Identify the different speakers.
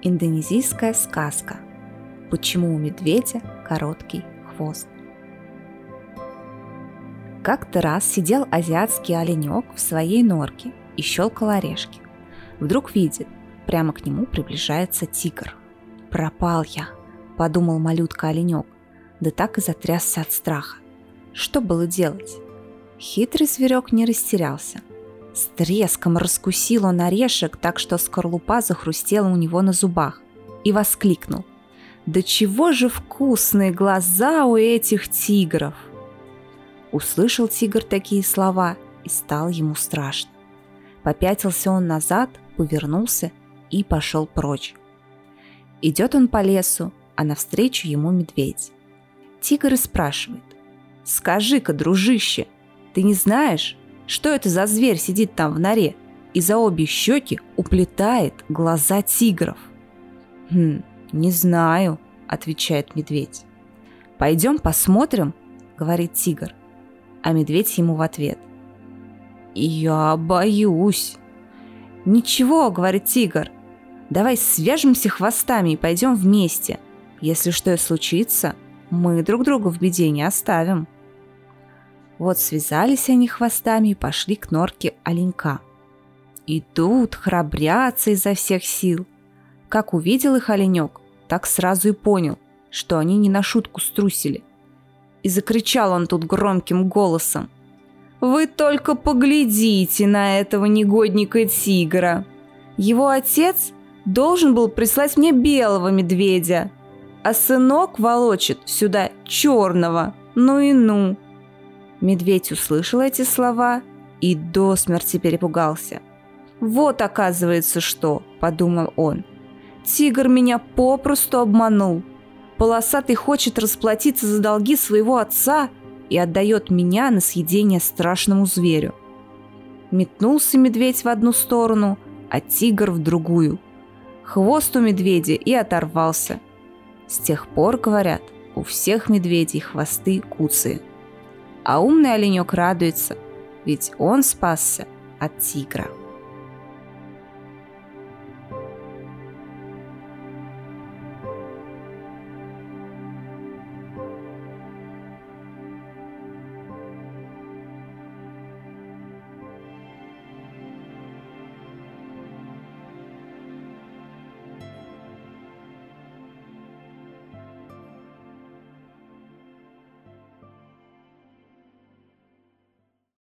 Speaker 1: Индонезийская сказка. Почему у медведя короткий хвост? Как-то раз сидел азиатский оленек в своей норке и щелкал орешки. Вдруг видит, прямо к нему приближается тигр. «Пропал я», — подумал малютка-оленек, да так и затрясся от страха. Что было делать? Хитрый зверек не растерялся. С треском раскусил он орешек, так что скорлупа захрустела у него на зубах, и воскликнул. «Да чего же вкусные глаза у этих тигров!» Услышал тигр такие слова, и стало ему страшно. Попятился он назад, повернулся и пошел прочь. Идет он по лесу, а навстречу ему медведь. Тигр и спрашивает. «Скажи-ка, дружище, ты не знаешь, что это за зверь сидит там в норе и за обе щеки уплетает глаза тигров? «Хм, не знаю», — отвечает медведь. «Пойдем посмотрим», — говорит тигр. А медведь ему в ответ. «Я боюсь». «Ничего», — говорит тигр, — «давай свяжемся хвостами и пойдем вместе. Если что и случится, мы друг друга в беде не оставим». Вот связались они хвостами и пошли к норке оленька. Идут, храбрятся изо всех сил. Как увидел их оленек, так сразу и понял, что они не на шутку струсили. И закричал он тут громким голосом. «Вы только поглядите на этого негодника тигра! Его отец должен был прислать мне белого медведя, а сынок волочит сюда черного, ну и ну!» Медведь услышал эти слова и до смерти перепугался. «Вот оказывается что!» – подумал он. «Тигр меня попросту обманул. Полосатый хочет расплатиться за долги своего отца и отдает меня на съедение страшному зверю». Метнулся медведь в одну сторону, а тигр в другую. Хвост у медведя и оторвался. С тех пор, говорят, у всех медведей хвосты куцые а умный оленек радуется, ведь он спасся от тигра.